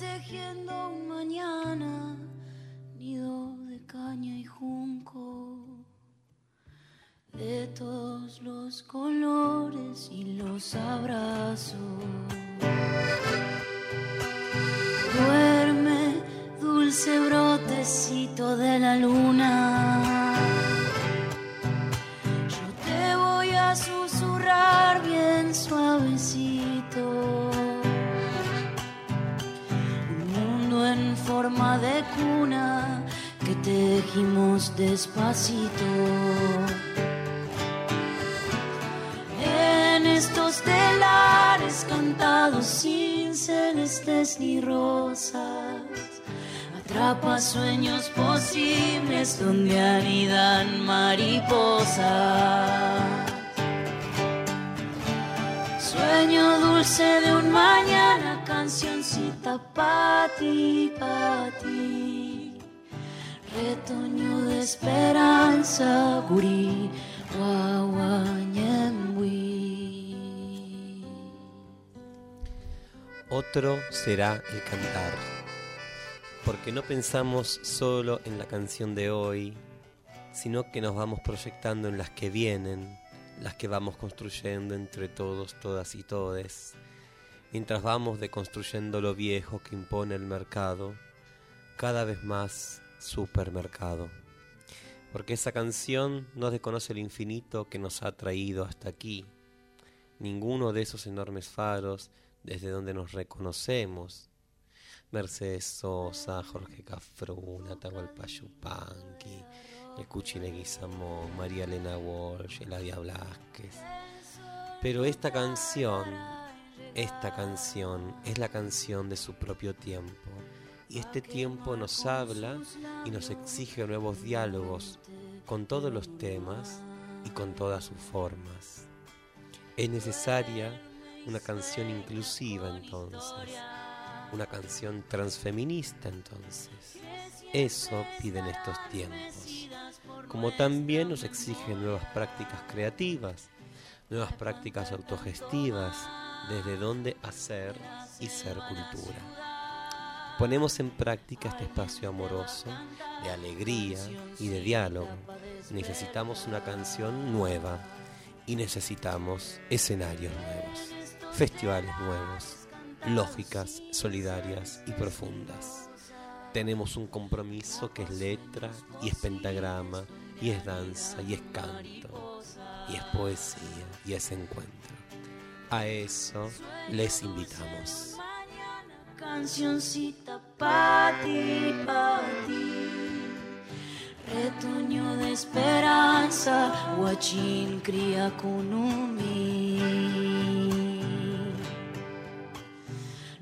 tejiendo un mañana, nido de caña y junco, de todos los colores y los abrazos. En estos telares cantados sin celestes ni rosas. Atrapa sueños posibles donde anidan mariposas. Sueño dulce de un mañana, cancioncita pa' ti, pa' ti. Otro será el cantar, porque no pensamos solo en la canción de hoy, sino que nos vamos proyectando en las que vienen, las que vamos construyendo entre todos, todas y todes, mientras vamos deconstruyendo lo viejo que impone el mercado, cada vez más supermercado. Porque esa canción no desconoce el infinito que nos ha traído hasta aquí, ninguno de esos enormes faros desde donde nos reconocemos. Mercedes Sosa, Jorge Cafruna, Atahualpa Yupanqui, el Cuchi Leguizamón, María Elena Walsh, Eladia Blasquez. Pero esta canción, esta canción es la canción de su propio tiempo. Y este tiempo nos habla y nos exige nuevos diálogos con todos los temas y con todas sus formas. Es necesaria una canción inclusiva entonces, una canción transfeminista entonces. Eso piden estos tiempos. Como también nos exigen nuevas prácticas creativas, nuevas prácticas autogestivas, desde donde hacer y ser cultura. Ponemos en práctica este espacio amoroso, de alegría y de diálogo. Necesitamos una canción nueva y necesitamos escenarios nuevos festivales nuevos, lógicas, solidarias y profundas. Tenemos un compromiso que es letra y es pentagrama y es danza y es canto y es poesía y es encuentro. A eso les invitamos. Cancioncita pa' ti, pa' ti. Retoño de esperanza, guachín cría kunumi.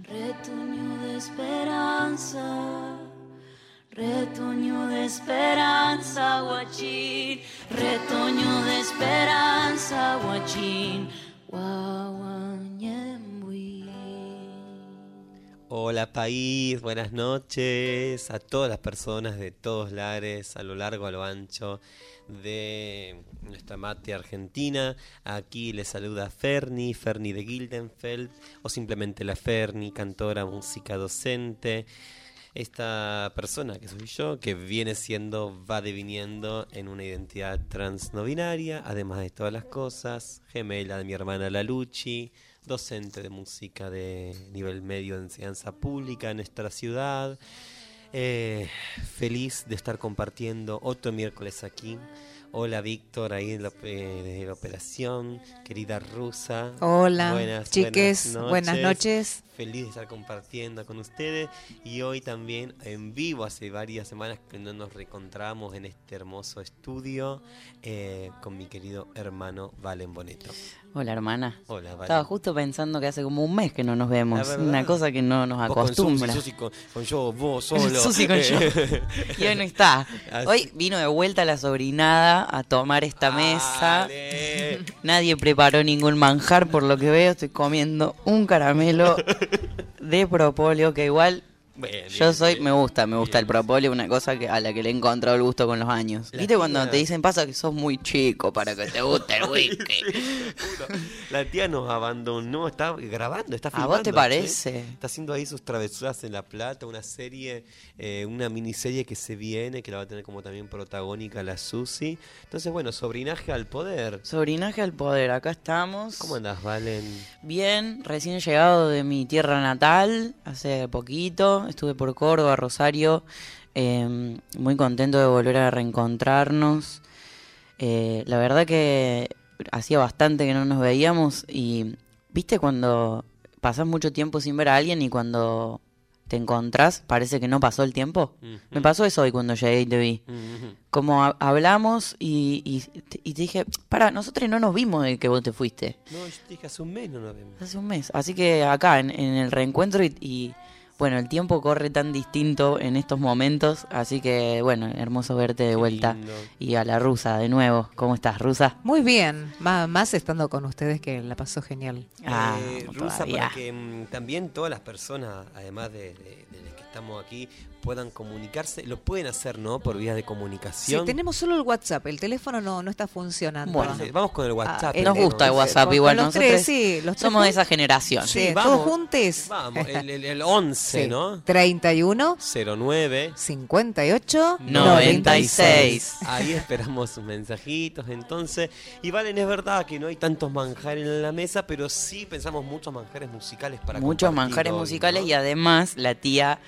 Retoño de esperanza, retoño de esperanza, guachín. Retoño de esperanza, guachín. Guaguañembuí. Hola país, buenas noches a todas las personas de todos lares, a lo largo, a lo ancho de nuestra mate argentina. Aquí les saluda Ferni, Ferni de Gildenfeld, o simplemente la Ferni, cantora, música docente. Esta persona que soy yo, que viene siendo, va deviniendo en una identidad trans no binaria, además de todas las cosas, gemela de mi hermana Laluchi, docente de música de nivel medio de enseñanza pública en nuestra ciudad. Eh, feliz de estar compartiendo otro miércoles aquí. Hola Víctor, ahí en la, eh, desde la operación, querida rusa. Hola, Buenas, chiques, buenas buenas noches. Feliz de estar compartiendo con ustedes y hoy también en vivo, hace varias semanas que no nos reencontramos en este hermoso estudio eh, con mi querido hermano Valen Boneto. Hola, hermana. Hola, Valen. Estaba justo pensando que hace como un mes que no nos vemos. Una cosa que no nos Vos con acostumbra. Susi, Susi con, con yo, vos solo. Susi con yo. Y hoy no está. Así- Hoy vino de vuelta la sobrinada a tomar esta mesa. Nadie preparó ningún manjar, por lo que veo. Estoy comiendo un caramelo de propóleo que igual Bien, Yo soy, bien. me gusta, me gusta el propóleo, una cosa que a la que le he encontrado el gusto con los años. La ¿Viste cuando te dicen pasa que sos muy chico para que te guste el whisky? La tía nos abandonó, está grabando, está ¿A filmando. vos te ¿sí? parece? Está haciendo ahí sus travesuras en La Plata, una serie, eh, una miniserie que se viene, que la va a tener como también protagónica la Susi. Entonces, bueno, sobrinaje al poder. Sobrinaje al poder, acá estamos. ¿Cómo andás, Valen? Bien, recién llegado de mi tierra natal, hace poquito, estuve por Córdoba, Rosario, eh, muy contento de volver a reencontrarnos. Eh, la verdad que hacía bastante que no nos veíamos y, viste, cuando pasás mucho tiempo sin ver a alguien y cuando te encontrás parece que no pasó el tiempo. Me pasó eso hoy cuando llegué y te vi. Como ha- hablamos y, y, te- y te dije, para, nosotros no nos vimos de que vos te fuiste. No, yo te dije hace un mes no nos vemos. Hace un mes. Así que acá, en, en el reencuentro y, y, bueno, el tiempo corre tan distinto en estos momentos. Así que bueno, hermoso verte de Qué vuelta. lindo. Y a la rusa de nuevo. ¿Cómo estás, rusa? Muy bien, más estando con ustedes que la pasó genial. Ah, Eh, Rusa, todavía. para que mm, también todas las personas, además de, de- de las que estamos aquí, puedan comunicarse. Lo pueden hacer, ¿no? Por vías de Sí, comunicación. tenemos solo el WhatsApp, el teléfono no, no está funcionando. Bueno, Vamos con el WhatsApp. el- Nos ¿no? gusta el WhatsApp con igual. los Nosotros tres, sí, los tres somos de esa generación. Sí, vamos. todos juntos. Vamos, el, el, el 11, Sí. ¿no? 31 09 58 96. Ahí esperamos sus mensajitos, entonces. Y Valen, es verdad que no hay tantos manjares en la mesa, pero sí pensamos muchos manjares musicales para Muchos manjares hoy, musicales ¿no? y además la tía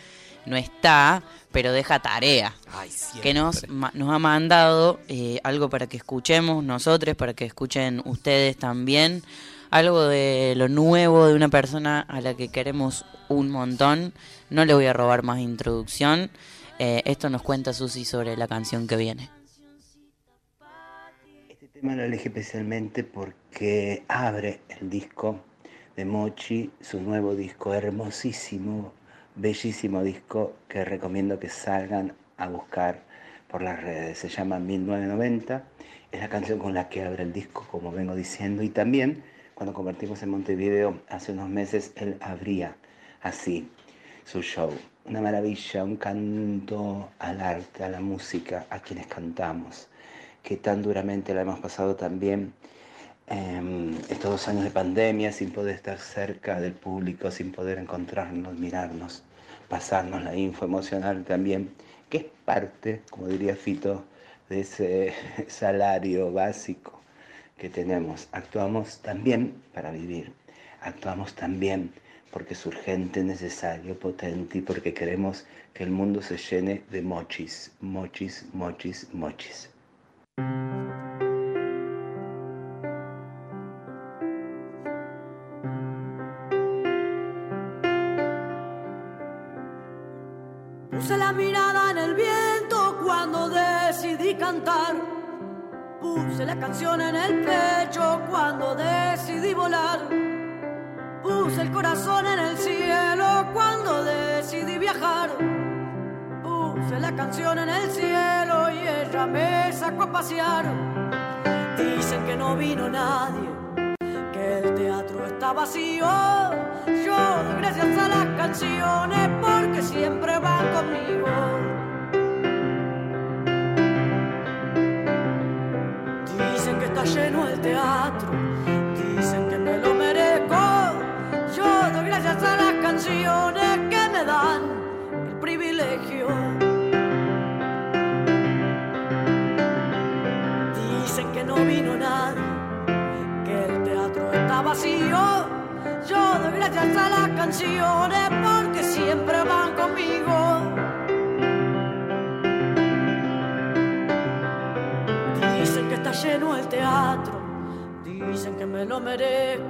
no está, pero deja tarea. Ay, que nos, ma- nos ha mandado eh, algo para que escuchemos nosotros, para que escuchen ustedes también, algo de lo nuevo de una persona a la que queremos un montón. No le voy a robar más introducción. Eh, esto nos cuenta Susi sobre la canción que viene. Este tema lo elegí especialmente porque abre el disco de Mochi, su nuevo disco, hermosísimo, bellísimo disco que recomiendo que salgan a buscar por las redes. Se llama 1990, es la canción con la que abre el disco, como vengo diciendo, y también cuando convertimos en Montevideo hace unos meses, él abría así su show. Una maravilla, un canto al arte, a la música, a quienes cantamos que tan duramente la hemos pasado también eh, estos dos años de pandemia, sin poder estar cerca del público, sin poder encontrarnos, mirarnos, pasarnos la info emocional también, que es parte, como diría Fito, de ese salario básico que tenemos. Actuamos también para vivir, actuamos también porque es urgente, necesario, potente y porque queremos que el mundo se llene de mochis, mochis, mochis, mochis. Puse la canción en el pecho cuando decidí volar. Puse el corazón en el cielo cuando decidí viajar. Puse la canción en el cielo y ella me sacó a pasear. Dicen que no vino nadie, que el teatro está vacío. Yo gracias a las canciones porque siempre van conmigo. Lleno el teatro, dicen que me lo merezco. Yo doy gracias a las canciones que me dan el privilegio. Dicen que no vino nadie, que el teatro está vacío. Yo doy gracias a las canciones porque siempre van conmigo. Está lleno el teatro, dicen que me lo merezco.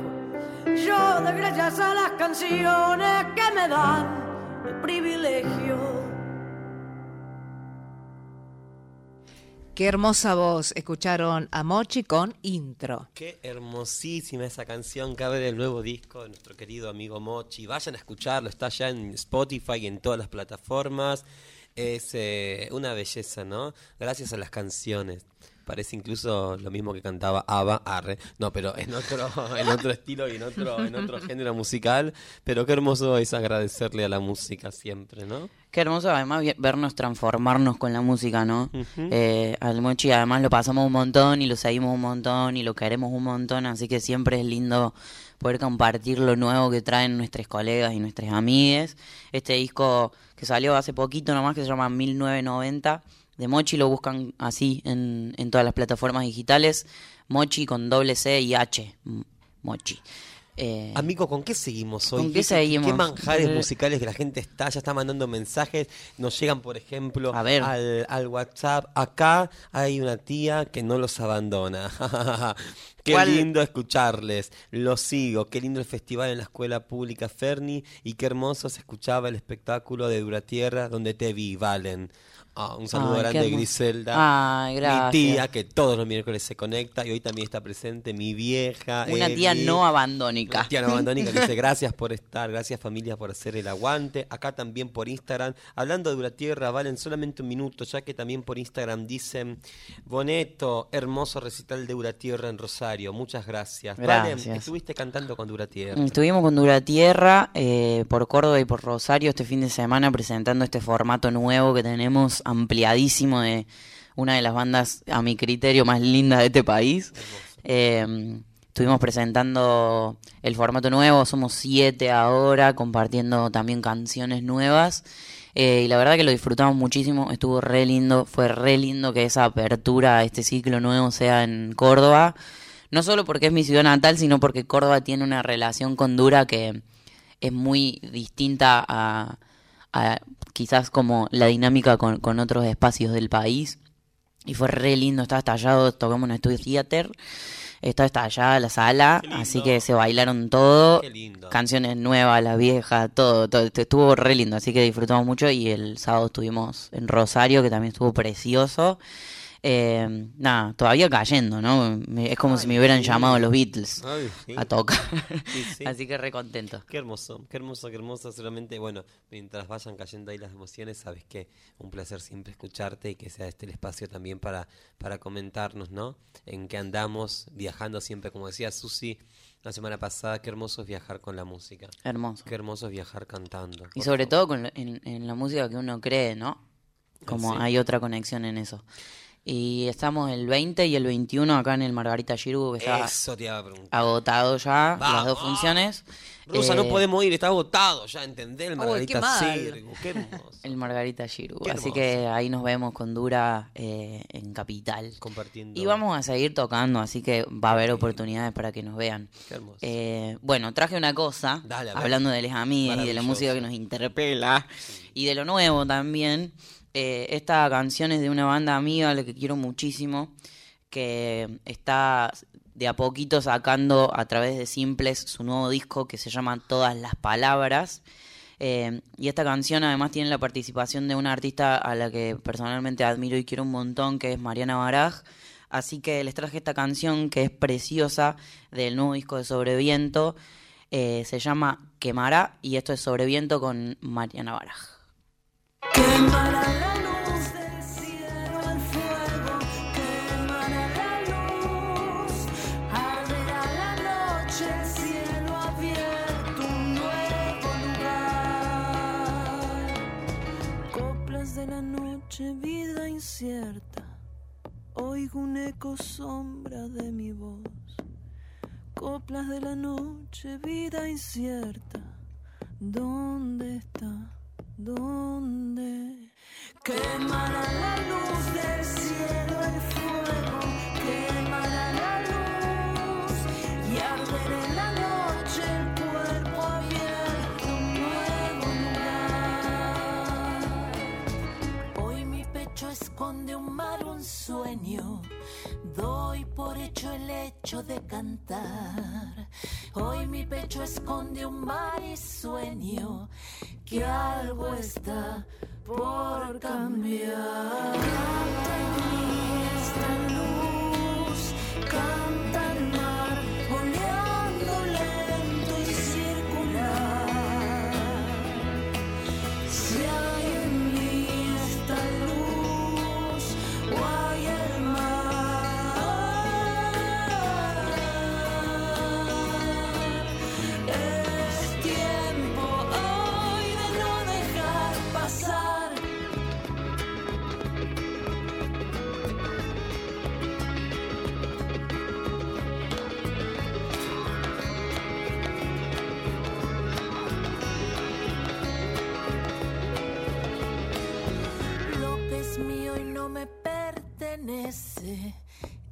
Yo doy gracias a las canciones que me dan el privilegio. Qué hermosa voz. Escucharon a Mochi con intro. Qué hermosísima esa canción que abre el nuevo disco de nuestro querido amigo Mochi. Vayan a escucharlo, está ya en Spotify y en todas las plataformas. Es eh, una belleza, ¿no? Gracias a las canciones. Parece incluso lo mismo que cantaba Ava, Arre. No, pero en otro, en otro estilo y en otro, en otro género musical. Pero qué hermoso es agradecerle a la música siempre, ¿no? Qué hermoso además vernos transformarnos con la música, ¿no? eh, al Mochi además lo pasamos un montón y lo seguimos un montón y lo queremos un montón, así que siempre es lindo poder compartir lo nuevo que traen nuestros colegas y nuestras amigas. Este disco que salió hace poquito nomás, que se llama 1990, de Mochi, lo buscan así en, en todas las plataformas digitales, Mochi con doble C y H, Mochi. Eh, Amigo, ¿con qué seguimos hoy? ¿Con qué, seguimos? ¿Qué manjares eh, musicales que la gente está, ya está mandando mensajes? Nos llegan, por ejemplo, Al, al WhatsApp. Acá hay una tía que no los abandona. Qué lindo escucharles, los sigo, qué lindo el festival en la escuela pública Ferni y qué hermoso se escuchaba el espectáculo de Duratierra donde te vi, Valen. Ah, un saludo grande de Griselda. mi tía, que todos los miércoles se conecta y hoy también está presente, mi vieja. Una tía no abandónica. Una tía no abandónica que dice gracias por estar, gracias familia por hacer el aguante. Acá también por Instagram, hablando de la tierra, valen solamente un minuto, ya que también por Instagram dicen, Boneto, hermoso recital de Duratierra en Rosario, muchas gracias. gracias. estuviste cantando con Duratierra. Estuvimos con Duratierra eh, por Córdoba y por Rosario este fin de semana presentando este formato nuevo que tenemos ampliadísimo de una de las bandas, a mi criterio, más lindas de este país. Eh, estuvimos presentando el formato nuevo, somos siete ahora, compartiendo también canciones nuevas. Eh, y la verdad que lo disfrutamos muchísimo, estuvo re lindo, fue re lindo que esa apertura a este ciclo nuevo sea en Córdoba. No solo porque es mi ciudad natal, sino porque Córdoba tiene una relación con Dura que es muy distinta a, quizás como la dinámica con, con, otros espacios del país. Y fue re lindo, estaba estallado, tocamos en Studio Theater, estaba estallada la sala, así que se bailaron todo, canciones nuevas, la vieja, todo, todo, estuvo re lindo, así que disfrutamos mucho y el sábado estuvimos en Rosario, que también estuvo precioso. Eh, nada, todavía cayendo, ¿no? Es como si me hubieran llamado los Beatles a tocar. Así que re contento. Qué hermoso, qué hermoso, qué hermoso. Solamente, bueno, mientras vayan cayendo ahí las emociones, sabes que un placer siempre escucharte y que sea este el espacio también para, para comentarnos, ¿no? En qué andamos, viajando siempre, como decía Susi la semana pasada, qué hermoso es viajar con la música. Hermoso. Qué hermoso es viajar cantando. Y sobre todo con en, en, la música que uno cree, ¿no? Como hay otra conexión en eso. Y estamos el 20 y el 21 acá en el Margarita Giru. Está Eso te iba a preguntar. Agotado ya las dos funciones. Rosa, no eh, podemos ir, está agotado ya, ¿entendés? El Margarita. Qué hermoso. El Margarita Giru. Así que ahí nos vemos con Dura eh, en Capital. Compartiendo. Y vamos a seguir tocando, así que va a haber oportunidades para que nos vean. Qué hermoso. Eh, bueno, traje una cosa, hablando de les amigos y de la música que nos interpela, y de lo nuevo también. Eh, esta canción es de una banda amiga, a la que quiero muchísimo, que está de a poquito sacando a través de Simples su nuevo disco que se llama Todas las Palabras. Eh, y esta canción además tiene la participación de una artista a la que personalmente admiro y quiero un montón, que es Mariana Baraj. Así que les traje esta canción que es preciosa del nuevo disco de Sobreviento. Eh, se llama Quemará y esto es Sobreviento con Mariana Baraj. Un nuevo lugar. Coplas de la noche, vida incierta, oigo un eco sombra de mi voz. Coplas de la noche, vida incierta, ¿dónde está? ¿Dónde quemará la luz del cielo el fuego? Quemará la luz y arderá en la noche el cuerpo abierto, un nuevo lugar. Hoy mi pecho esconde un mar, sueño. Doy por hecho el hecho de cantar. Hoy mi pecho esconde un mar sueño que algo está por cambiar. Canta en mí esta luz, canta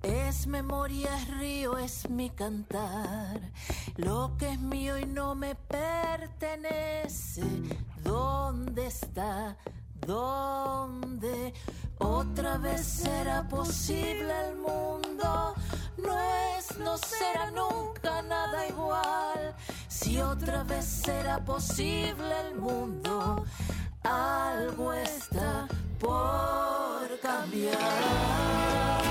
Es memoria, es río, es mi cantar. Lo que es mío y no me pertenece. ¿Dónde está? ¿Dónde? Otra vez será posible el mundo. No es, no será nunca nada igual. Si otra vez será posible el mundo, algo está por cambiar.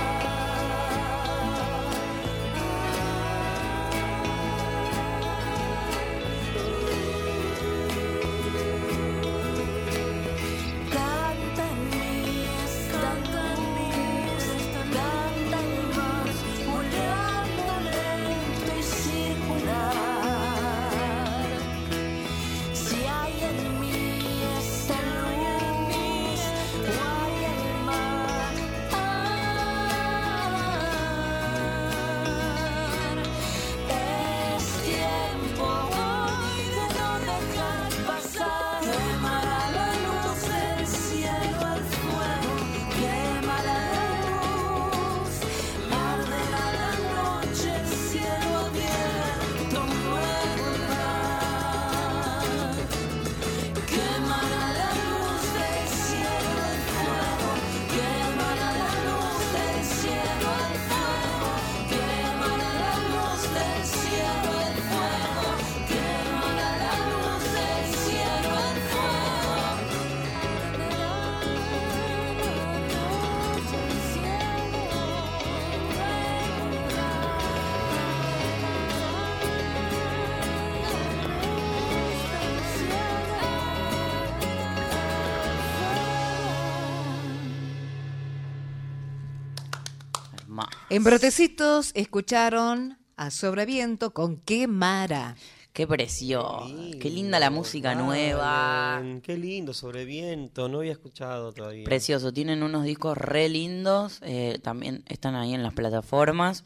En Brotecitos escucharon a Sobreviento con Quemara. Qué precioso. Qué linda la música nueva. Qué lindo, Sobreviento. No había escuchado todavía. Precioso. Tienen unos discos re lindos. Eh, también están ahí en las plataformas.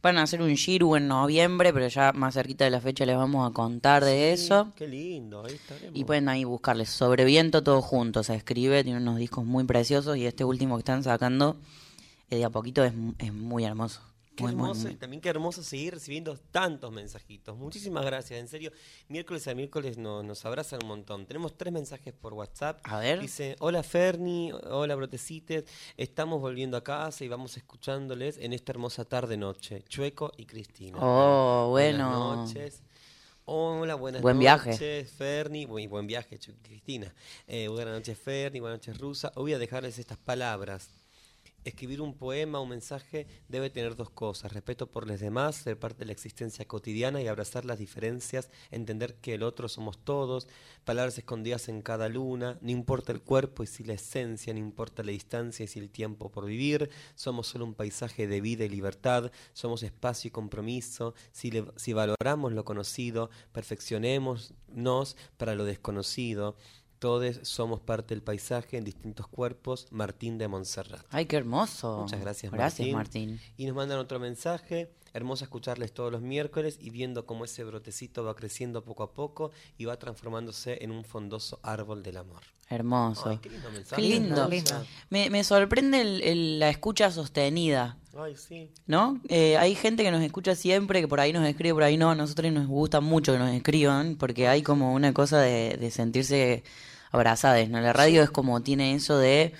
Van a hacer un Shiru en noviembre, pero ya más cerquita de la fecha les vamos a contar de eso. Qué lindo, ahí estaremos. Y pueden ahí buscarles Sobreviento todos juntos. Se escribe, tiene unos discos muy preciosos y este último que están sacando eh, de a poquito es, es muy hermoso. Qué Muy, hermoso muy. y también qué hermoso seguir recibiendo tantos mensajitos. Muchísimas gracias, en serio. Miércoles a miércoles no- nos abrazan un montón. Tenemos tres mensajes por WhatsApp. A ver. Dice, hola Ferni, hola Brotecites, estamos volviendo a casa y vamos escuchándoles en esta hermosa tarde-noche. Chueco y Cristina. Oh, bueno. Buenas noches. Hola, buenas Buen noches. viaje. Ferni. Buen, buen viaje, Cristina. Eh, buenas noches, Ferni. Buenas noches, Rusa. Voy a dejarles estas palabras. Escribir un poema, un mensaje, debe tener dos cosas. Respeto por los demás, ser parte de la existencia cotidiana y abrazar las diferencias, entender que el otro somos todos, palabras escondidas en cada luna, no importa el cuerpo y si la esencia, no importa la distancia y si el tiempo por vivir, somos solo un paisaje de vida y libertad, somos espacio y compromiso, si, si valoramos lo conocido, perfeccionémonos para lo desconocido. Todos somos parte del paisaje en distintos cuerpos. Martín de Montserrat. Ay, qué hermoso. Muchas gracias, Gracias, Martín. Martín. Y nos mandan otro mensaje. Hermoso escucharles todos los miércoles y viendo cómo ese brotecito va creciendo poco a poco y va transformándose en un frondoso árbol del amor. Hermoso. Ay, qué lindo mensaje. Qué lindo. lindo. Me, me sorprende el- el- la escucha sostenida. Ay, sí. ¿No? Eh, hay gente que nos escucha siempre, que por ahí nos escribe, por ahí no. A nosotros nos gusta mucho que nos escriban, porque hay como una cosa de, de sentirse abrazadas, ¿no? La radio es como tiene eso de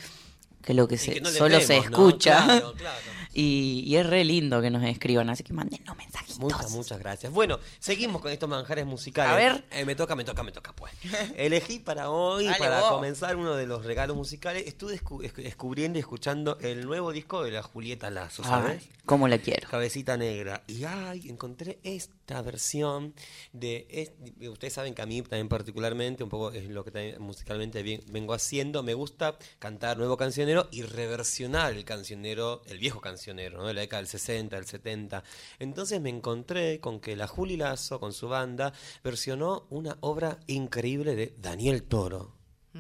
que lo que, se, que no les solo se escucha. Claro, claro. Y, y es re lindo que nos escriban, así que mándenos mensajitos. Muchas, muchas gracias. Bueno, seguimos con estos manjares musicales. A ver. Eh, me toca, me toca, me toca, pues. Elegí para hoy, Dale, para vos. comenzar uno de los regalos musicales. Estuve descu- esc- descubriendo y escuchando el nuevo disco de la Julieta Lazo, ¿sabes? Ay, cómo la quiero. Cabecita Negra. Y ay, encontré esta versión de. es- ustedes saben que a mí también, particularmente, un poco es lo que también musicalmente bien- vengo haciendo. Me gusta cantar nuevo cancionero y reversionar el cancionero, el viejo cancionero, ¿no? de la década del 60, del 70. Entonces me encontré con que la Juli Lazo, con su banda, versionó una obra increíble de Daniel Toro,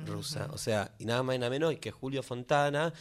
rusa. O sea, y nada más y nada menos que Julio Fontana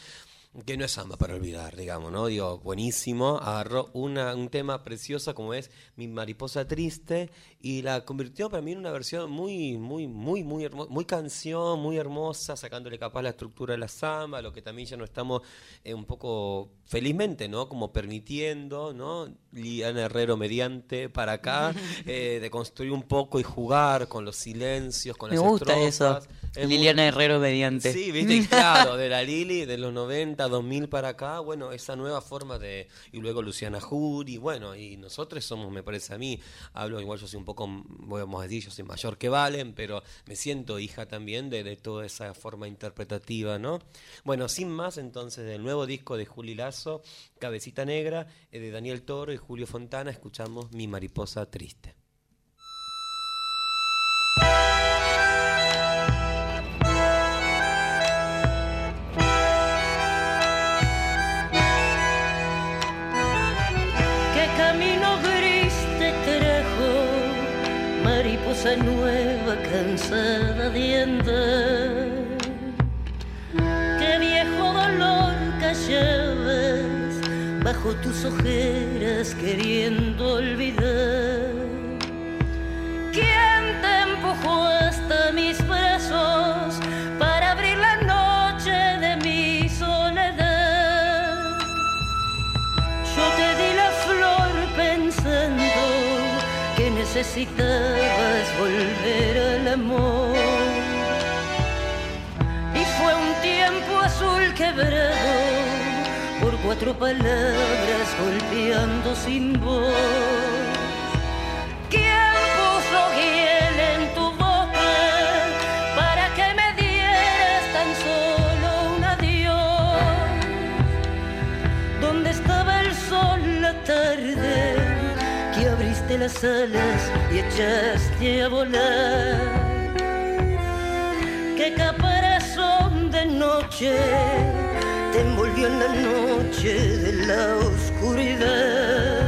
que no es samba para olvidar, digamos, ¿no? Digo, buenísimo, agarró una, un tema precioso como es Mi mariposa triste y la convirtió para mí en una versión muy, muy, muy, muy hermosa, muy canción, muy hermosa, sacándole capaz la estructura de la samba, lo que también ya no estamos eh, un poco felizmente, ¿no? Como permitiendo, ¿no? Liana Herrero mediante para acá, eh, de construir un poco y jugar con los silencios, con Me las gusta estrofas. eso. Es muy- Liliana Herrero mediante. Sí, viste, claro, de la Lili, de los 90, 2000 para acá, bueno, esa nueva forma de... Y luego Luciana Jury, bueno, y nosotros somos, me parece a mí, hablo igual, yo soy un poco, vamos a decir, yo soy mayor que Valen, pero me siento hija también de, de toda esa forma interpretativa, ¿no? Bueno, sin más, entonces, del nuevo disco de Juli Lazo, Cabecita Negra, eh, de Daniel Toro y Julio Fontana, escuchamos Mi Mariposa Triste. Mariposa nueva, cansada de andar. Qué viejo dolor callabas bajo tus ojeras queriendo olvidar. ¿Quién te empujó hasta mis necesitabas volver al amor. Y fue un tiempo azul quebrado por cuatro palabras golpeando sin voz. Y echaste a volar? ¿Qué caparazón de noche te envolvió en la noche de la oscuridad?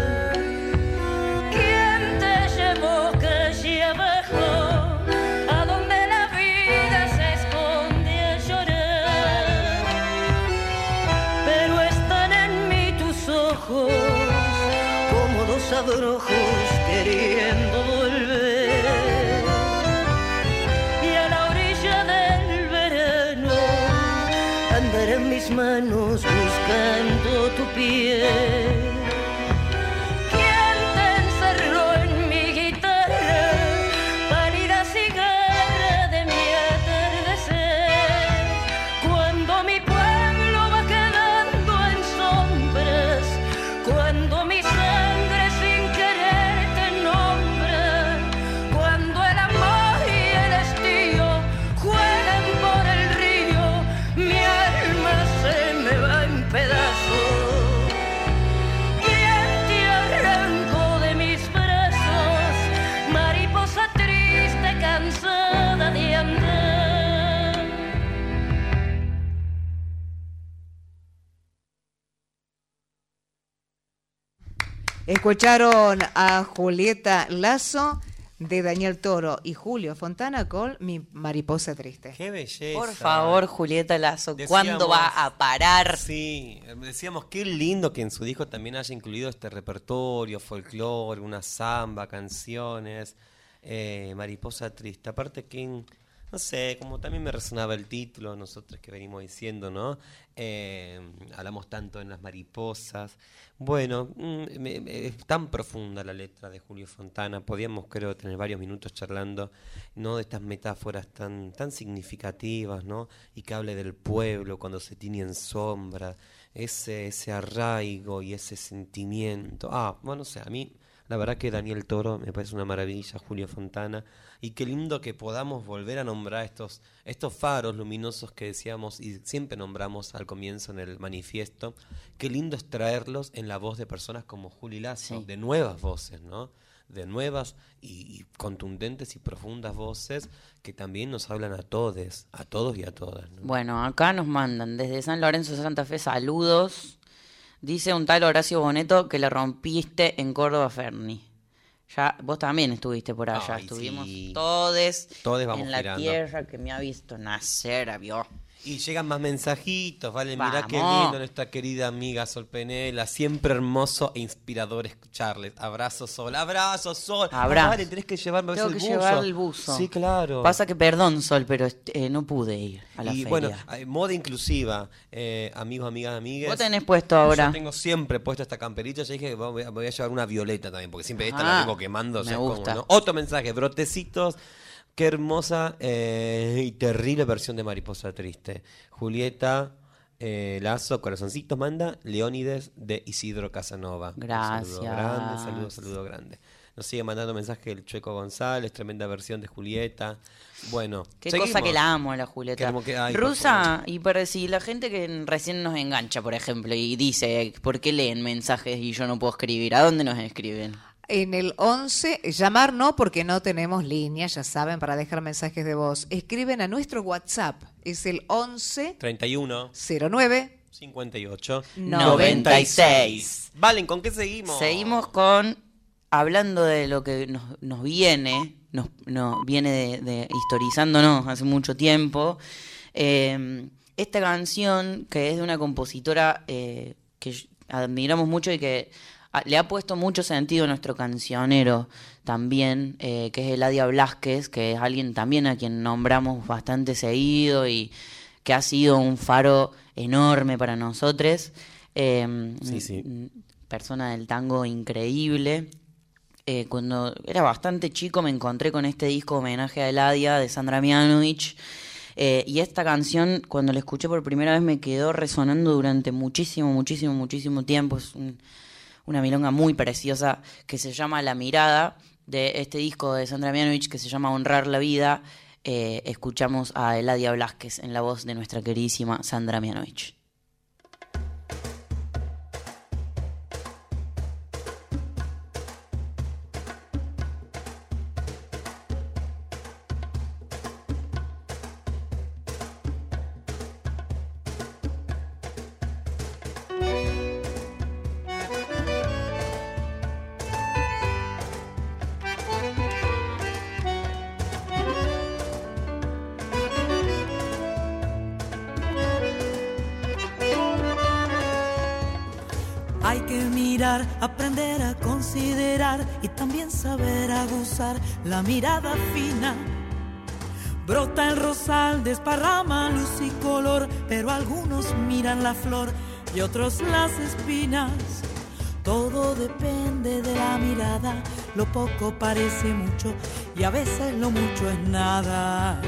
Escucharon a Julieta Lazo de Daniel Toro y Julio Fontana con Mi Mariposa Triste. ¡Qué belleza! Por favor, Julieta Lazo, ¿cuándo Decíamos- va a parar? Sí, decíamos qué lindo que en su disco también haya incluido este repertorio, folclore, una samba, canciones, eh, Mariposa Triste. Aparte que, no sé, como también me resonaba el título, nosotros que venimos diciendo, ¿no? Eh, hablamos tanto en las mariposas. Bueno, mm, me- es tan profunda la letra de Julio Fontana, podíamos creo tener varios minutos charlando, ¿no? De estas metáforas tan, tan significativas, ¿no? Y que hable del pueblo cuando se tiene en sombra, ese, ese arraigo y ese sentimiento. Ah, bueno, no sé, a mí la verdad que Daniel Toro me parece una maravilla, Julio Fontana, y qué lindo que podamos volver a nombrar estos, estos faros luminosos que decíamos y siempre nombramos al comienzo en el manifiesto. Qué lindo es traerlos en la voz de personas como Juli Lazo, Sí. de nuevas voces, ¿no? De nuevas y, y contundentes y profundas voces que también nos hablan a todos, a todos y a todas. ¿no? Bueno, acá nos mandan desde San Lorenzo de Santa Fe saludos. Dice un tal Horacio Boneto que le rompiste en Córdoba Ferni. Ya, vos también estuviste por allá, Ay, estuvimos sí. vamos en la girando. tierra que me ha visto nacer, vio. Y llegan más mensajitos, ¿vale? Mirá qué Vamos. lindo nuestra querida amiga Sol Penela. Siempre hermoso e inspirador escucharles. Abrazo, Sol. Abrazo, Sol. Abrazo. Vale, tenés que llevarme Tengo el que buzo. llevar el buzo. Sí, claro. Pasa que perdón, Sol, pero eh, no pude ir a la y feria. bueno, moda inclusiva. Eh, amigos, amigas, amigues. Vos tenés puesto ahora. Yo tengo siempre puesta esta camperita. Yo dije que voy a, voy a llevar una violeta también, porque siempre esta Ah, la tengo quemando. o me sea, como, gusta. ¿no? Otro mensaje, brotecitos. Qué hermosa eh, y terrible versión de Mariposa Triste. Julieta eh, Lazo, corazoncitos, manda Leónides de Isidro Casanova. Un saludo Gracias. grande, saludo, saludo grande. Nos sigue mandando mensaje el Chueco González, tremenda versión de Julieta. Bueno, Qué seguimos. cosa que la amo a la Julieta. que- ay, Rusa, y para si la gente que recién nos engancha, por ejemplo, y dice, ¿por qué leen mensajes y yo no puedo escribir? ¿A dónde nos escriben? En el 11, llamar no porque no tenemos línea, ya saben, para dejar mensajes de voz. Escriben a nuestro WhatsApp, es el 11 31 09 58 96. Valen, ¿con qué seguimos? Seguimos con, hablando de lo que nos, nos viene, nos, nos viene de, de historizándonos hace mucho tiempo. Eh, esta canción, que es de una compositora eh, que admiramos mucho y que le ha puesto mucho sentido a nuestro cancionero también, eh, que es Eladia Blasquez, que es alguien también a quien nombramos bastante seguido y que ha sido un faro enorme para nosotros. Eh, Sí, sí. Persona del tango increíble. Eh, cuando era bastante chico me encontré con este disco homenaje a Eladia de Sandra Mianovich. Eh, y esta canción, cuando la escuché por primera vez, me quedó resonando durante muchísimo, muchísimo, muchísimo tiempo. Es un- una milonga muy preciosa que se llama La Mirada, de este disco de Sandra Mianovich que se llama Honrar la Vida. Eh, escuchamos a Eladia Blasquez en la voz de nuestra queridísima Sandra Mianovich. La mirada fina. Brota el rosal, desparrama luz y color, pero algunos miran la flor y otros las espinas. Todo depende de la mirada, lo poco parece mucho y a veces lo mucho es nada.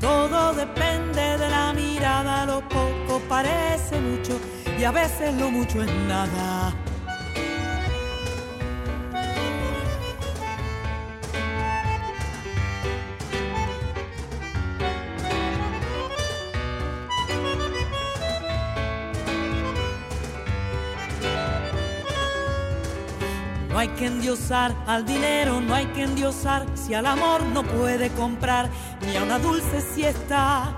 Todo depende de la mirada, lo poco parece mucho y a veces lo mucho es nada. Hay que endiosar al dinero, no hay que endiosar si al amor no puede comprar ni a una dulce siesta.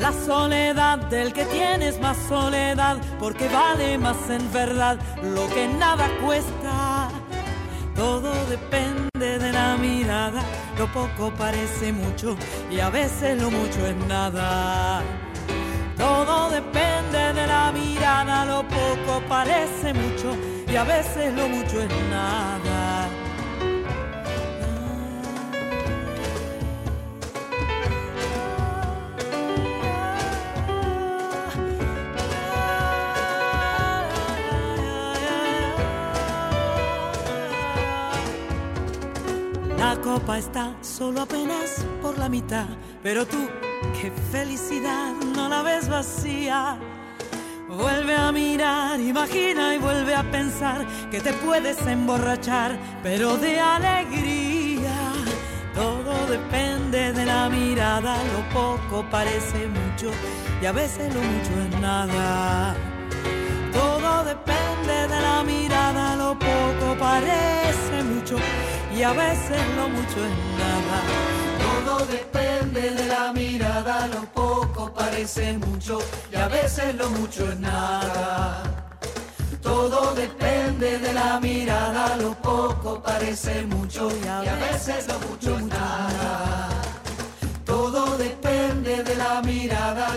La soledad del que tiene es más soledad porque vale más en verdad lo que nada cuesta. Todo depende de la mirada, lo poco parece mucho y a veces lo mucho es nada. Todo depende de la mirada, lo poco parece mucho y a veces lo mucho es nada. La copa está solo apenas por la mitad, pero tú, qué felicidad, no la ves vacía. Vuelve a mirar, imagina y vuelve a pensar que te puedes emborrachar, pero de alegría. Todo depende de la mirada, lo poco parece mucho y a veces lo mucho es nada. Todo depende de la mirada, lo poco parece mucho y a veces lo mucho es nada. Todo depende de la mirada, lo poco parece mucho y a veces lo mucho es nada. Todo depende de la mirada, lo poco parece mucho y a veces lo mucho es nada. Todo depende de la mirada,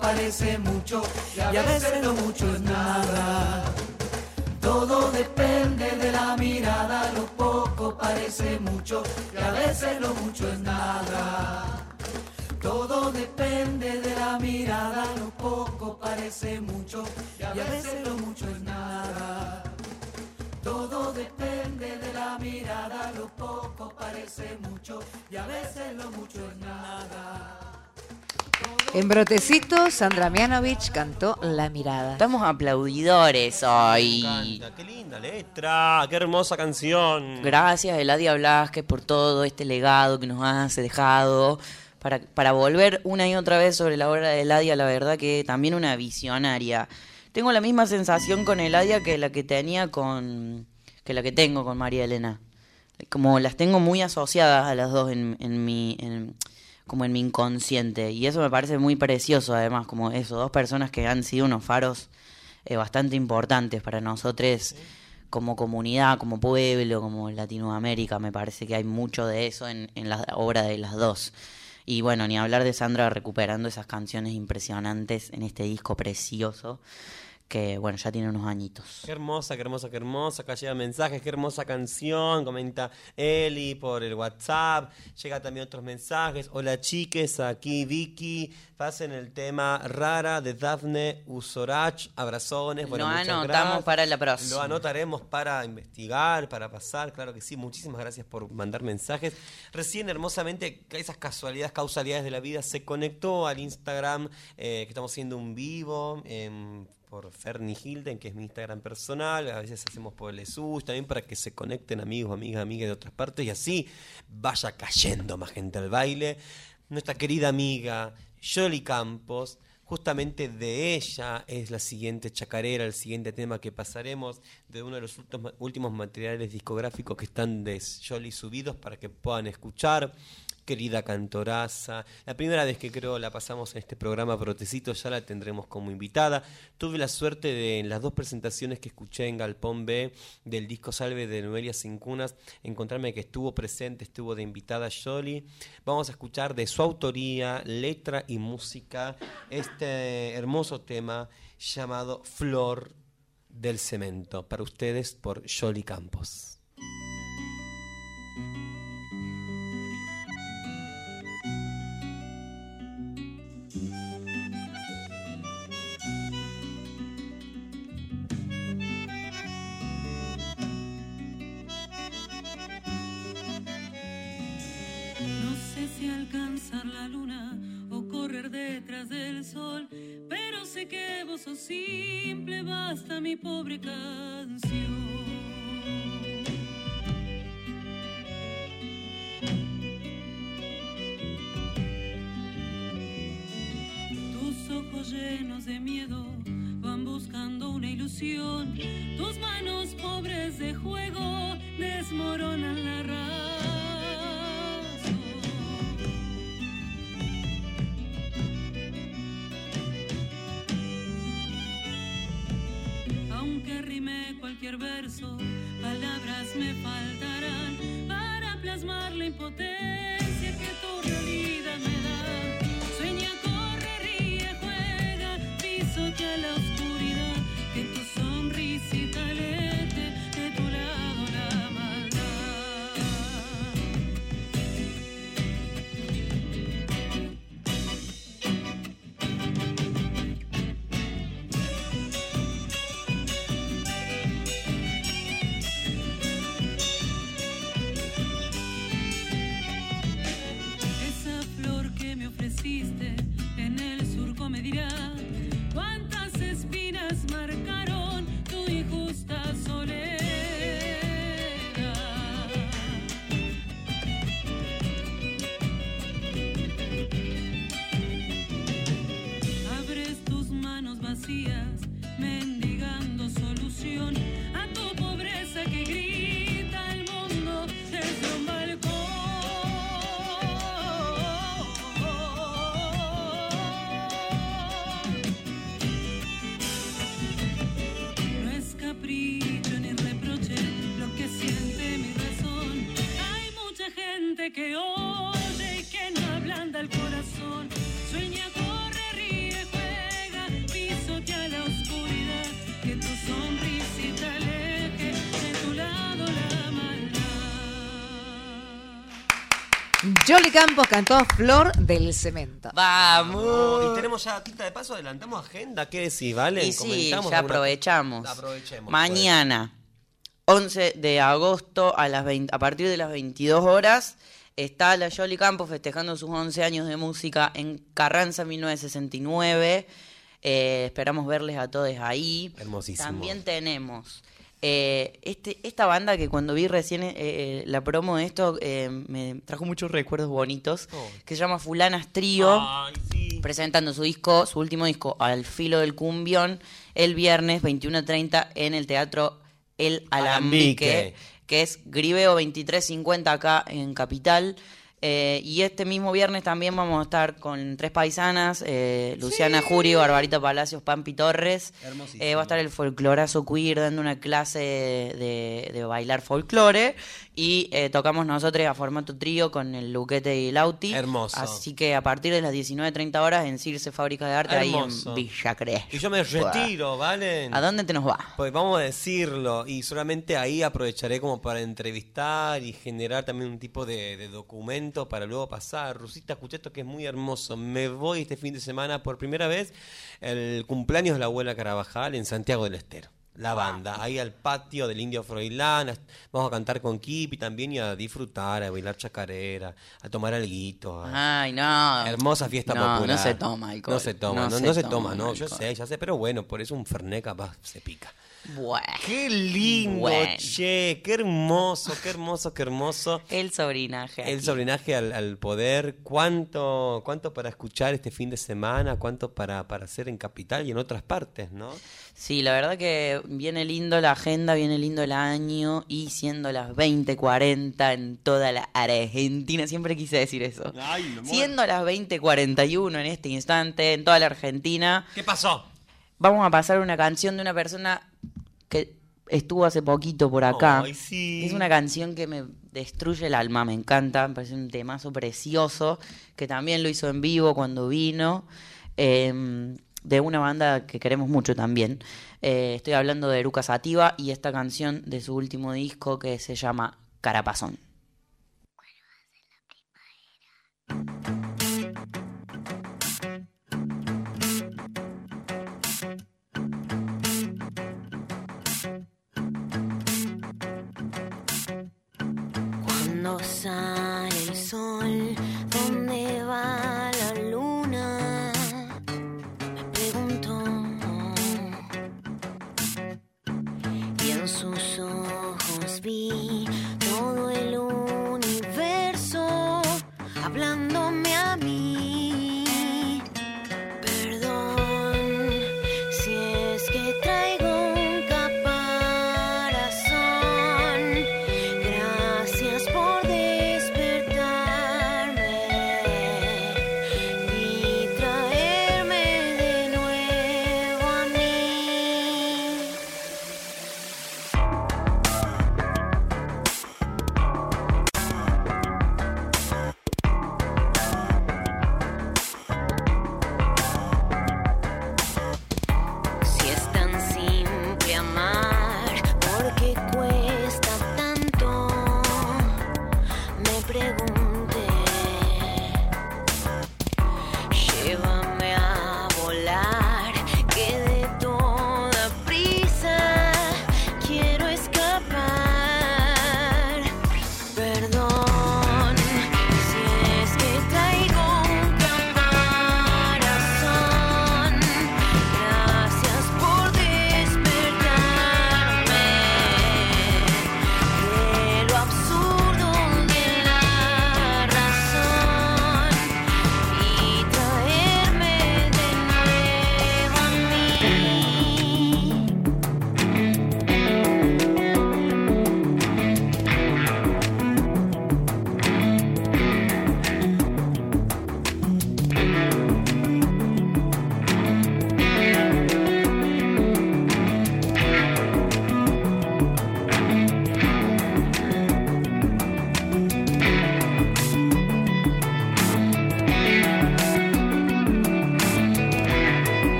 parece mucho y a veces lo mucho es nada. Todo depende de la mirada, lo poco parece mucho y a veces lo mucho es nada. Todo depende de la mirada, lo poco parece mucho y a veces lo mucho es nada. Todo depende de la mirada, lo poco parece mucho y a veces lo mucho es nada. En Brotecito, Sandra Mianovich cantó La Mirada. Estamos aplaudidores hoy. Me encanta, qué linda letra, qué hermosa canción. Gracias, Eladia Blasquez, por todo este legado que nos has dejado. Para, para volver una y otra vez sobre la obra de Eladia, la verdad que también una visionaria. Tengo la misma sensación con Eladia que la que tenía con. que la que tengo con María Elena. Como las tengo muy asociadas a las dos en, en mi. en- como en mi inconsciente. Y eso me parece muy precioso, además, como eso, dos personas que han sido unos faros eh, bastante importantes para nosotros como comunidad, como pueblo, como Latinoamérica. Me parece que hay mucho de eso en, en la obra de las dos. Y bueno, ni hablar de Sandra recuperando esas canciones impresionantes en este disco precioso que, bueno, ya tiene unos añitos. Qué hermosa, qué hermosa, qué hermosa. Acá llegan mensajes, qué hermosa canción. Comenta Eli por el WhatsApp. Llega también otros mensajes. Hola chiques, aquí Vicky. Pasen el tema Rara de Dafne Usorach. Abrazones. Bueno, Lo muchas anotamos gracias. para la próxima. Lo anotaremos para investigar, para pasar. Claro que sí. Muchísimas gracias por mandar mensajes. Recién, hermosamente, esas casualidades, causalidades de la vida, se conectó al Instagram eh, que estamos haciendo un vivo. Por Fernie Hilden, que es mi Instagram personal, a veces hacemos por el ESUS, también para que se conecten amigos, amigas, amigas de otras partes y así vaya cayendo más gente al baile. Nuestra querida amiga Yoli Campos, justamente de ella es la siguiente chacarera, el siguiente tema que pasaremos de uno de los últimos, materiales discográficos que están de Yoli subidos para que puedan escuchar querida cantoraza. La primera vez que creo la pasamos en este programa Protecito ya la tendremos como invitada. Tuve la suerte de en las dos presentaciones que escuché en Galpón B del disco Salve de Noelia Sin Cunas encontrarme que estuvo presente, estuvo de invitada Yoli. Vamos a escuchar de su autoría, letra y música este hermoso tema llamado Flor del Cemento para ustedes por Yoli Campos. Simple, basta mi pobre canción. Tus ojos llenos de miedo van buscando una ilusión. Tus manos pobres de juego desmoronan la razón. Cualquier verso, palabras me faltarán para plasmar la impotencia Campos cantó Flor del Cemento. ¡Vamos! Y tenemos ya tita de paso, adelantamos agenda. ¿Qué decís, vale? Y sí, ¿Comentamos ya alguna- aprovechamos. Aprovechemos, pues. Mañana, 11 de agosto, a, las 20 a partir de las 22 horas, está la Jolly Campos festejando sus 11 años de música en Carranza 1969. Eh, esperamos verles a todos ahí. Hermosísimo. También tenemos eh, este, esta banda que cuando vi recién eh, eh, la promo de esto eh, me trajo muchos recuerdos bonitos, Oh. que se llama Fulanas Trío sí. presentando su disco, su último disco, Al filo del cumbión, el viernes 21.30 en el Teatro El Alambique, Alambique. que es Griveo 2350 acá en Capital. Eh, y este mismo viernes también vamos a estar con tres paisanas, eh, Luciana Jurio, Barbarita Palacios, Pampi Torres. Hermosísimo. Eh, va a estar el folclorazo queer dando una clase de, de bailar folclore. Y eh, tocamos nosotros a formato trío con el Luquete y Lauti. Hermoso. Así que a partir de las 19.30 horas en Circe Fábrica de Arte, Hermoso. ahí en Villa Crespo. Y yo me retiro, ¿vale? ¿A dónde te nos va? Pues vamos a decirlo, y solamente ahí aprovecharé como para entrevistar y generar también un tipo de, de documento para luego pasar. Rusita, escuché esto que es muy hermoso. Me voy este fin de semana por primera vez el cumpleaños de la abuela Carabajal en Santiago del Estero. La banda, ahí al patio del Indio Froilán, vamos a cantar con Kipi también y a disfrutar, a bailar chacarera, a tomar alguito. a- Ay, no. Hermosa fiesta no, popular. No se toma alcohol. No se toma, no, se no se toma, no, yo sé, ya sé, pero bueno, por eso un Fernet capaz se pica. Bueno. Qué lindo, Bueno. che, qué hermoso, qué hermoso, qué hermoso. El sobrinaje. El sobrinaje al, al poder, cuánto, cuánto para escuchar este fin de semana, cuánto para, para hacer en Capital y en otras partes, ¿no? Sí, la verdad que viene lindo la agenda, viene lindo el año y siendo las 20:40 en toda la Argentina, siempre quise decir eso. Siendo las 20:41 en este instante en toda la Argentina, ¿Qué pasó? vamos a pasar una canción de una persona que estuvo hace poquito por acá. Ay, sí. Es una canción que me destruye el alma, me encanta, me parece un temazo precioso, que también lo hizo en vivo cuando vino, eh, de una banda que queremos mucho también. Eh, estoy hablando de Eruca Sativa y esta canción de su último disco que se llama Carapazón. Cuando sale el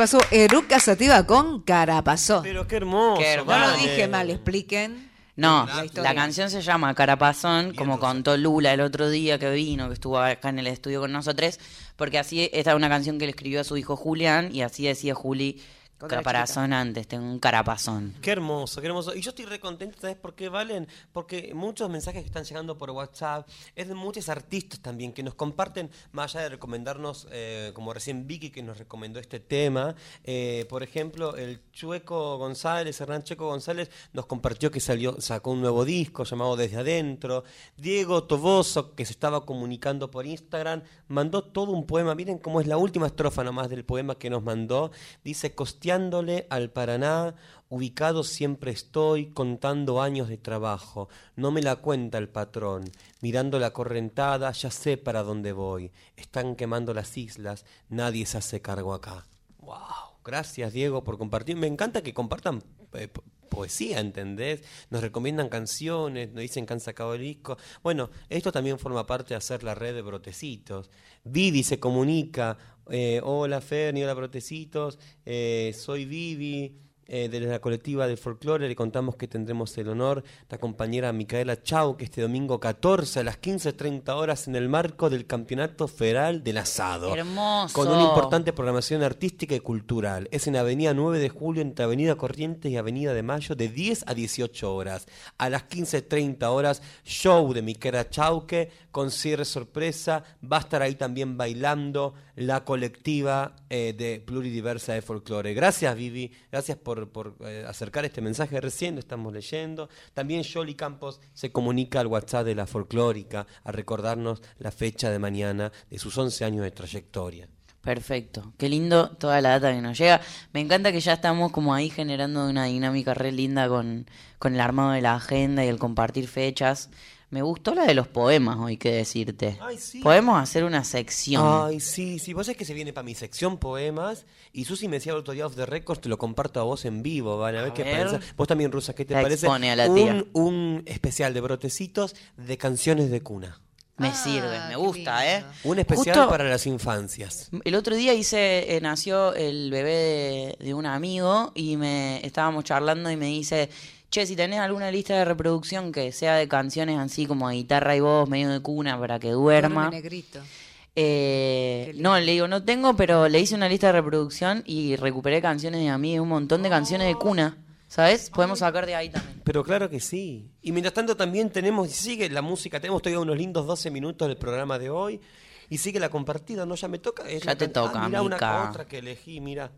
pasó Eruca Sativa con Carapazón. Pero qué hermoso. Qué No lo dije mal, expliquen. No, La canción se llama Carapazón, Bien, como contó Lula el otro día que vino, que estuvo acá en el estudio con nosotros, porque así esta es una canción que le escribió a su hijo Julián y así decía Juli Caparazón antes, tengo un carapazón. Qué hermoso, qué hermoso. Y yo estoy recontento, ¿sabes por qué, Valen? Porque muchos mensajes que están llegando por WhatsApp es de muchos artistas también que nos comparten, más allá de recomendarnos, eh, como recién Vicky que nos recomendó este tema. eh, por ejemplo, el Chueco González, Hernán Checo González, nos compartió que salió, sacó un nuevo disco llamado Desde Adentro. Diego Toboso, que se estaba comunicando por Instagram, mandó todo un poema. Miren cómo es la última estrofa nomás del poema que nos mandó. Dice, al Paraná, ubicado siempre estoy, contando años de trabajo. No me la cuenta el patrón. Mirando la correntada, ya sé para dónde voy. Están quemando las islas, nadie se hace cargo acá. ¡Wow! Gracias, Diego, por compartir. Me encanta que compartan eh, po- poesía, ¿entendés? Nos recomiendan canciones, nos dicen que han sacado el disco. Bueno, esto también forma parte de hacer la red de brotecitos. Vivi se comunica. Eh, hola, Ferni, hola, brotecitos. eh, soy Vivi. eh, de la colectiva del folclore le contamos que tendremos el honor de acompañar a Micaela Chau que este domingo 14 a las 15.30 horas en el marco del Campeonato Federal del Asado. Hermoso. Con una importante programación artística y cultural. Es en Avenida 9 de Julio, entre Avenida Corrientes y Avenida de Mayo, de 10 a 18 horas. A las 15.30 horas, show de Miquela Chauque, con cierre sorpresa. Va a estar ahí también bailando la colectiva eh, de Pluridiversa de Folclore. Gracias, Vivi. Gracias por, por, eh, acercar este mensaje recién, lo estamos leyendo. También Yoli Campos se comunica al WhatsApp de la folclórica a recordarnos la fecha de mañana de sus 11 años de trayectoria. Perfecto, qué lindo toda la data que nos llega. Me encanta que ya estamos como ahí generando una dinámica re linda con, con el armado de la agenda y el compartir fechas. Me gustó la de los poemas hoy, que decirte. Ay, sí. Podemos hacer una sección. Ay, sí, sí. Vos sabés que se viene para mi sección poemas. Y Susi me decía el otro día off the records, te lo comparto a vos en vivo, ¿vale? A ver A qué ver. pensás. Vos también, Rusa, ¿qué te La parece? expone a la un, tía. un especial de brotecitos de canciones de cuna. Me Ah, sirve, me gusta, lindo. ¿eh? Un especial Justo- para las infancias. El otro día hice, eh, nació el bebé de, de un amigo y me estábamos charlando y me dice, che, si tenés alguna lista de reproducción que sea de canciones así como de guitarra y voz, medio de cuna para que duerma. Negrito. Eh, no, le digo, no tengo, pero le hice una lista de reproducción y recuperé canciones de a mí, un montón de canciones de cuna. ¿Sabes? Podemos sacar de ahí también. Pero claro que sí. Y mientras tanto también tenemos, y sigue la música, tenemos todavía unos lindos 12 minutos del programa de hoy. Y sigue la compartida, ¿no? Ya me toca. es Ya te can- toca, ah, mirá una otra que elegí, mira.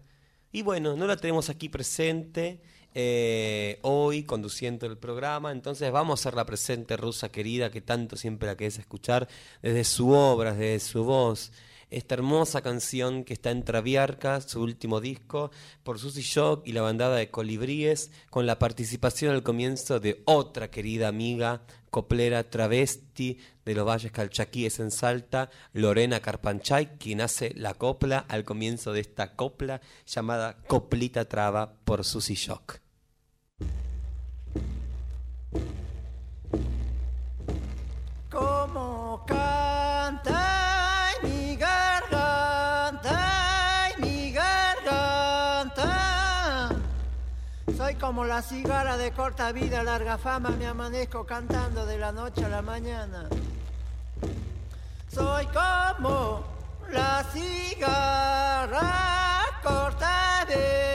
Y bueno, no la tenemos aquí presente eh, hoy conduciendo el programa, entonces vamos a hacerla presente, Rusa querida, que tanto siempre la querés escuchar desde su obra, desde su voz. Esta hermosa canción que está en Traviarca, su último disco, por Susy Shock y la bandada de Colibríes, con la participación al comienzo de otra querida amiga, coplera travesti de los Valles Calchaquíes en Salta, Lorena Carpanchay, quien hace la copla al comienzo de esta copla llamada Coplita Traba por Susy Shock. Como canta mi garganta, mi garganta. Soy como la cigara de corta vida, larga fama, me amanezco cantando de la noche a la mañana. Soy como la cigarra, corta vida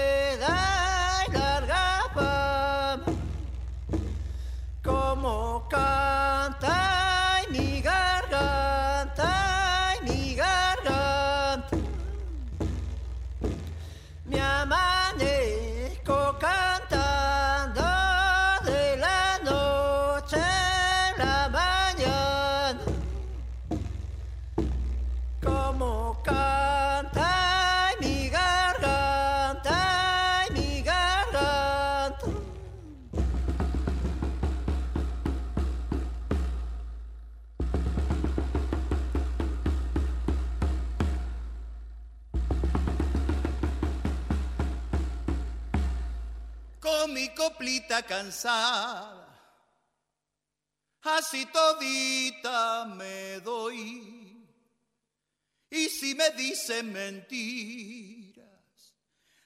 coplita cansada. Así todita me doy. Y si me dicen mentiras,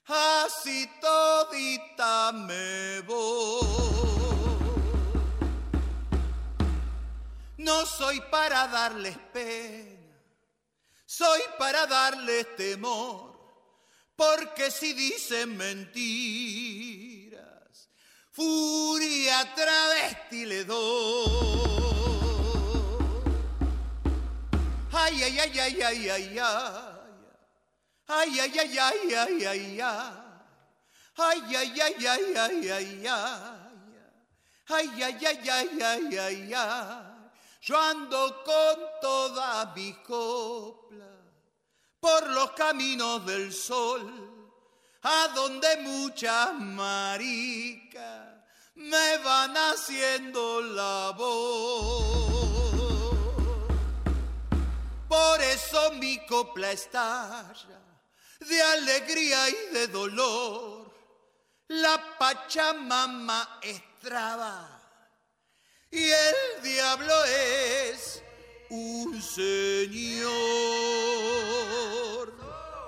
así todita me voy. No soy para darles pena, soy para darles temor, porque si dicen mentiras, furia travesti le doy. Ay, ay, ay, ay, ay, ay, ay. Ay, ay, ay, ay, ay, ay, ay. Ay, ay, ay, ay, ay, ay, ay. Ay, ay, ay, ay, ay, ay, ay. Yo ando con toda mi copla por los caminos del sol, a donde muchas maricas me van haciendo la voz. Por eso mi copla estalla de alegría y de dolor. La Pachamama es traba y el diablo es un señor.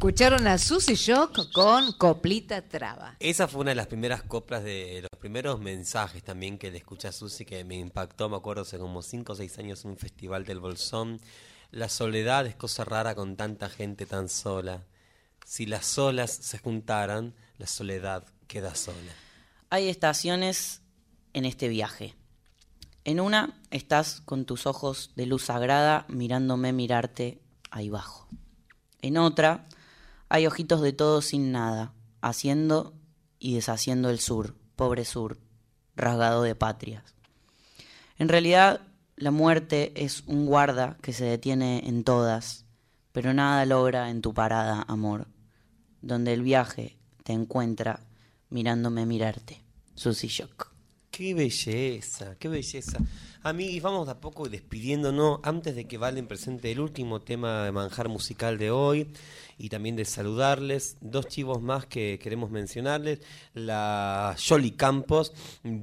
Escucharon a Susy Shock con Coplita Traba. Esa fue una de las primeras coplas de los primeros mensajes también que le escuché a Susi que me impactó, me acuerdo hace como 5 o 6 años en un festival del Bolsón. La soledad es cosa rara con tanta gente tan sola. Si las olas se juntaran, la soledad queda sola. Hay estaciones en este viaje. En una estás con tus ojos de luz sagrada mirándome mirarte ahí bajo. En otra hay ojitos de todo sin nada, haciendo y deshaciendo el sur, pobre sur, rasgado de patrias. En realidad, la muerte es un guarda que se detiene en todas, pero nada logra en tu parada, amor, donde el viaje te encuentra mirándome mirarte. Susy Shock. Qué belleza, qué belleza. Amigos, vamos de a poco despidiéndonos antes de que Valen presente el último tema de manjar musical de hoy y también de saludarles. Dos chivos más que queremos mencionarles. La Jolly Campos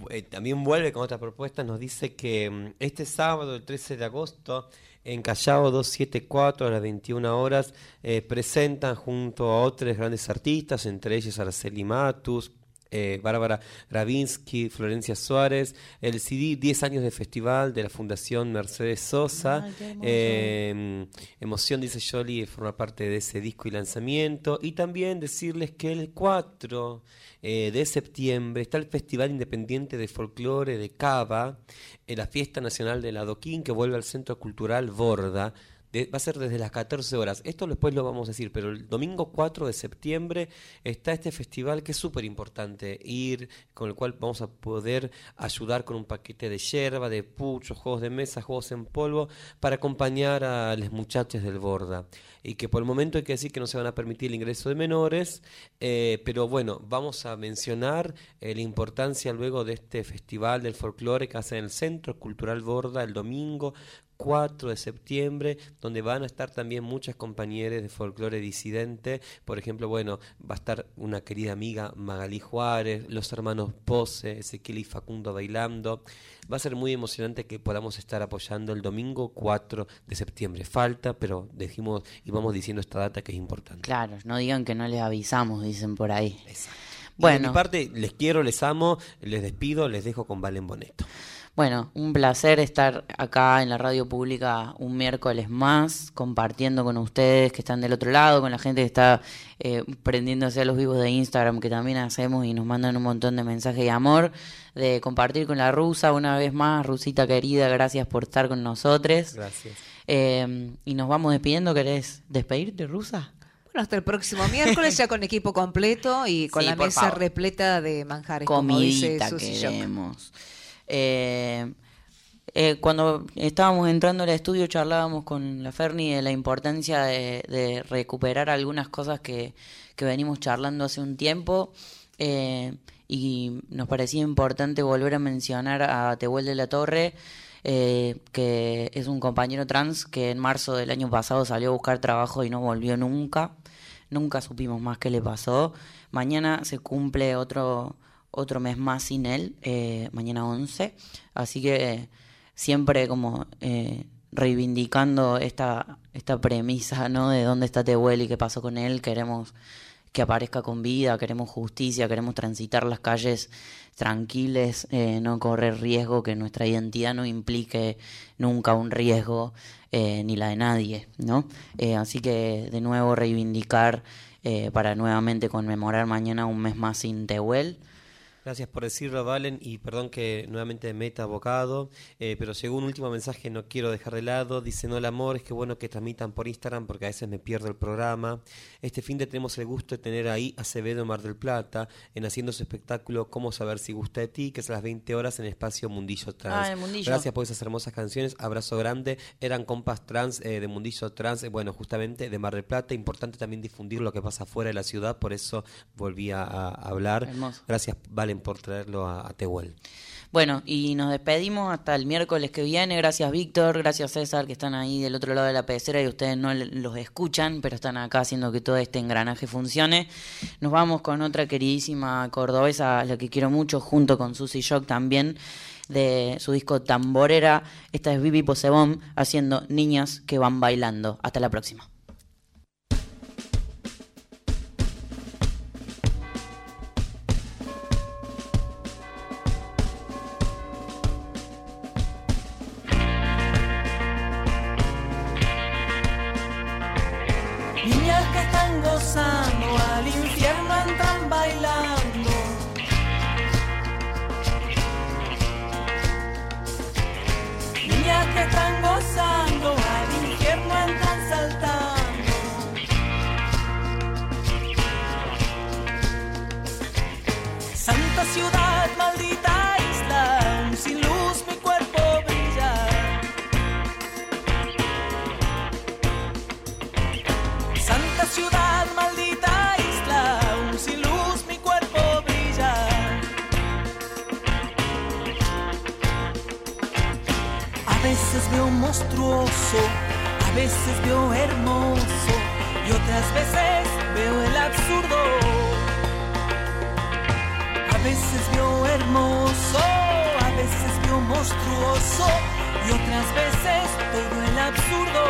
eh, también vuelve con otra propuesta. Nos dice que mm, este sábado, el 13 de agosto, en Callao 274 a las 21 horas, eh, presentan junto a otros grandes artistas, entre ellos Araceli Matus, eh, Bárbara Ravinsky, Florencia Suárez, el CD 10 años de festival de la Fundación Mercedes Sosa. Ay. Eh, Emoción, dice Jolie, forma parte de ese disco y lanzamiento. Y también decirles que el 4 eh, de septiembre está el Festival Independiente de Folclore de Cava, la Fiesta Nacional del Adoquín, que vuelve al Centro Cultural Borda. Va a ser desde las 14 horas. Esto después lo vamos a decir, pero el domingo 4 de septiembre está este festival que es súper importante ir, con el cual vamos a poder ayudar con un paquete de yerba, de pucho, juegos de mesa, juegos en polvo, para acompañar a los muchachos del Borda. Y que por el momento hay que decir que no se van a permitir el ingreso de menores, eh, pero bueno, vamos a mencionar eh, la importancia luego de este festival del folclore que hace en el Centro Cultural Borda el domingo 4 de septiembre, donde van a estar también muchas compañeras de folclore disidente. Por ejemplo, bueno, va a estar una querida amiga Magalí Juárez, los hermanos Pose, Ezequiel y Facundo bailando. Va a ser muy emocionante que podamos estar apoyando el domingo 4 de septiembre. Falta, pero dijimos y vamos diciendo esta data que es importante. Claro, no digan que no les avisamos, dicen por ahí. Exacto. Y de Bueno, mi parte, les quiero, les amo, les despido, les dejo con Valen Boneto. Bueno, un placer estar acá en la radio pública un miércoles más, compartiendo con ustedes que están del otro lado, con la gente que está eh, prendiéndose a los vivos de Instagram que también hacemos y nos mandan un montón de mensajes de amor, de compartir con la rusa una vez más, Rusita querida, gracias por estar con nosotros. Gracias. Eh, y nos vamos despidiendo, ¿querés despedirte, rusa? Bueno, hasta el próximo miércoles ya con equipo completo y con Sí, la mesa favor. repleta de manjares, como dice comidita Shock. Eh, eh, cuando estábamos entrando al estudio charlábamos con la Ferni de la importancia de, de recuperar algunas cosas que, que venimos charlando hace un tiempo eh, y nos parecía importante volver a mencionar a Tehuel de la Torre eh, que es un compañero trans que en marzo del año pasado salió a buscar trabajo y no volvió nunca. Nunca supimos más qué le pasó. Mañana se cumple otro, otro mes más sin él, eh, mañana 11. Así que eh, siempre como eh, reivindicando esta, esta premisa ¿no? de dónde está Tehuel y qué pasó con él. Queremos que aparezca con vida, queremos justicia, queremos transitar las calles tranquiles, no correr riesgo, que nuestra identidad no implique nunca un riesgo, ni la de nadie, ¿no? Así que de nuevo reivindicar para nuevamente conmemorar mañana un mes más sin Tehuel. Gracias por decirlo, Valen, y perdón que nuevamente me meta abocado, eh, pero llegó un último mensaje, no quiero dejar de lado, dice, no, el amor, es que bueno que transmitan por Instagram porque a veces me pierdo el programa. Este fin de tenemos el gusto de tener ahí a Acevedo en Mar del Plata, en haciendo su espectáculo Cómo saber si gusta de ti, que es a las 20 horas en el espacio Mundillo Trans. Ah, el Mundillo. Gracias por esas hermosas canciones, abrazo grande, eran compas trans eh, de Mundillo Trans, eh, bueno, justamente de Mar del Plata, importante también difundir lo que pasa fuera de la ciudad, por eso volví a, a hablar. Hermoso. Gracias, Valen, por traerlo a, a Tehuel. Bueno, y nos despedimos hasta el miércoles que viene. Gracias Víctor, gracias César, que están ahí del otro lado de la pecera y ustedes no los escuchan, pero están acá haciendo que todo este engranaje funcione. Nos vamos con otra queridísima cordobesa, la que quiero mucho, junto con Susy Shock también, de su disco Tamborera. Esta es Vivi Posebón haciendo Niñas que van bailando. Hasta la próxima. Veces veo hermoso y otras veces veo el absurdo. A veces veo hermoso, a veces veo monstruoso y otras veces todo el absurdo.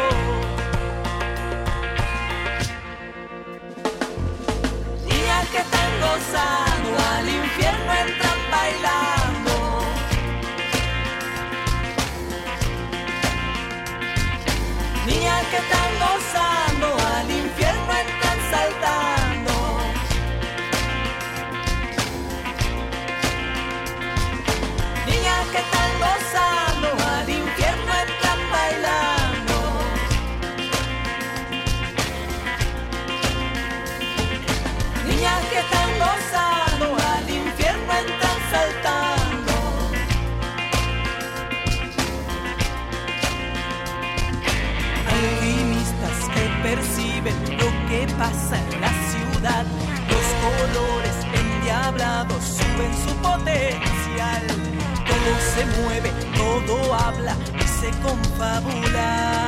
Niñas que están gozando, al infierno entran bailando. Que están gozando, pasa en la ciudad. Los colores endiablados suben su potencial. Todo se mueve, todo habla y se confabula.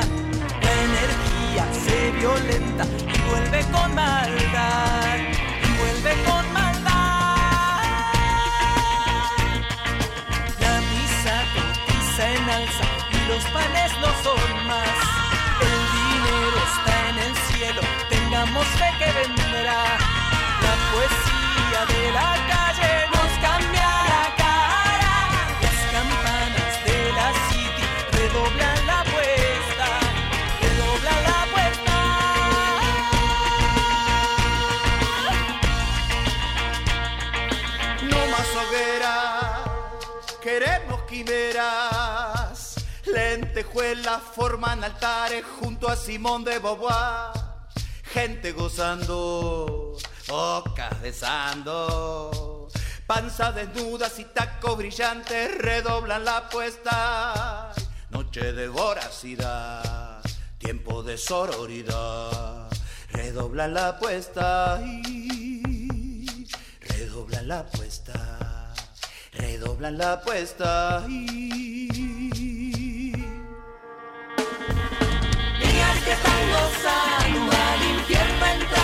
La energía se violenta y vuelve con maldad, y vuelve con maldad. La misa cotiza en alza y los panes no son más. Tengamos fe que vendrá. La poesía de la calle nos cambia la cara. Las campanas de la city redoblan la apuesta, redoblan la apuesta. No más hoguera, queremos quimeras. Lentejuelas forman altares junto a Simón de Beauvoir. Gente gozando, ocas besando. Panza desnudas y tacos brillantes redoblan la apuesta. Noche de voracidad, tiempo de sororidad. Redoblan la apuesta y redoblan la apuesta. Redoblan la apuesta y están gozando, al